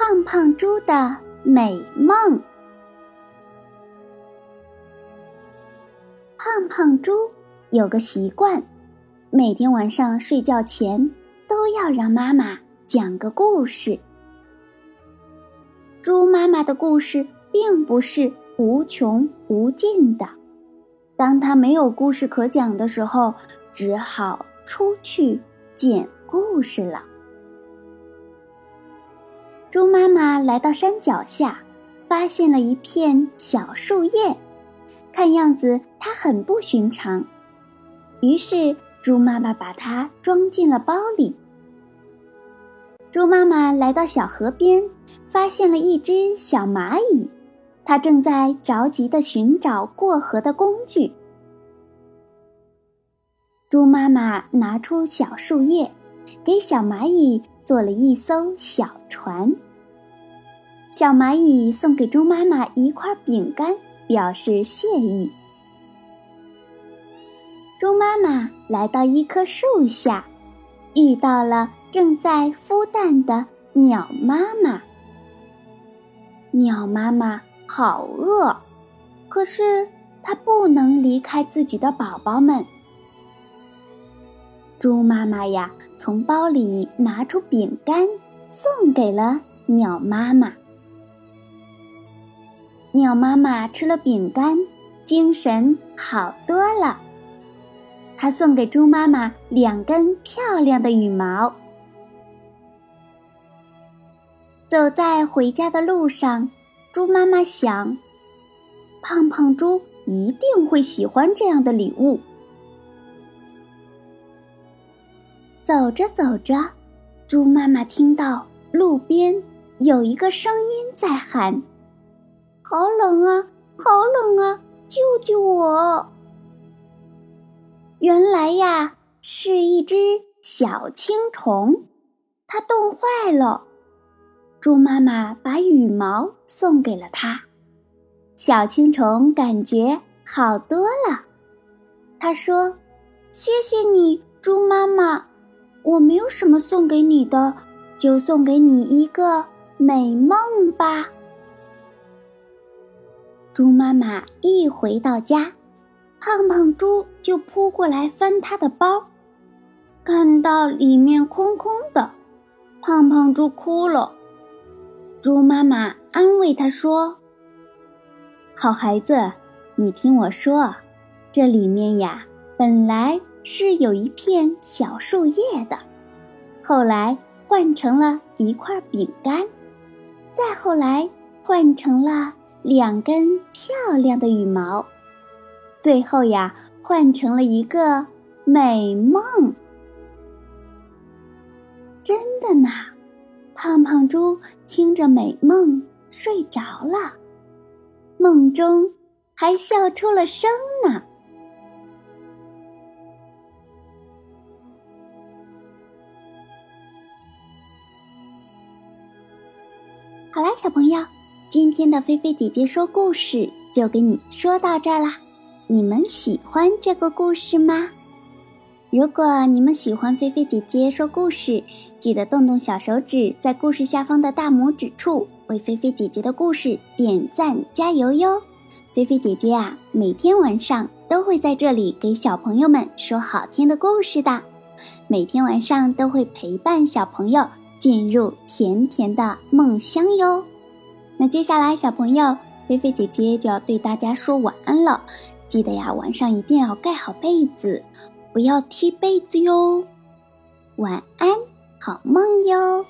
胖胖猪的美梦。胖胖猪有个习惯，每天晚上睡觉前都要让妈妈讲个故事。猪妈妈的故事并不是无穷无尽的，当他没有故事可讲的时候，只好出去捡故事了。猪妈妈来到山脚下，发现了一片小树叶，看样子它很不寻常。于是，猪妈妈把它装进了包里。猪妈妈来到小河边，发现了一只小蚂蚁，它正在着急地寻找过河的工具。猪妈妈拿出小树叶，给小蚂蚁。做了一艘小船。小蚂蚁送给猪妈妈一块饼干，表示谢意。猪妈妈来到一棵树下，遇到了正在孵蛋的鸟妈妈。鸟妈妈好饿，可是它不能离开自己的宝宝们。猪妈妈呀。从包里拿出饼干，送给了鸟妈妈。鸟妈妈吃了饼干，精神好多了。它送给猪妈妈两根漂亮的羽毛。走在回家的路上，猪妈妈想：胖胖猪一定会喜欢这样的礼物。走着走着，猪妈妈听到路边有一个声音在喊：“好冷啊，好冷啊，救救我！”原来呀，是一只小青虫，它冻坏了。猪妈妈把羽毛送给了它，小青虫感觉好多了。他说：“谢谢你，猪妈妈。”我没有什么送给你的，就送给你一个美梦吧。猪妈妈一回到家，胖胖猪就扑过来翻他的包，看到里面空空的，胖胖猪哭了。猪妈妈安慰他说：“好孩子，你听我说，这里面呀，本来……”是有一片小树叶的，后来换成了一块饼干，再后来换成了两根漂亮的羽毛，最后呀换成了一个美梦。真的呢，胖胖猪听着美梦睡着了，梦中还笑出了声呢。好啦，小朋友，今天的菲菲姐姐说故事就给你说到这儿啦。你们喜欢这个故事吗？如果你们喜欢菲菲姐姐说故事，记得动动小手指，在故事下方的大拇指处为菲菲姐姐的故事点赞加油哟。菲菲姐姐啊，每天晚上都会在这里给小朋友们说好听的故事的，每天晚上都会陪伴小朋友。进入甜甜的梦乡哟。那接下来，小朋友菲菲姐姐就要对大家说晚安了。记得呀，晚上一定要盖好被子，不要踢被子哟。晚安，好梦哟。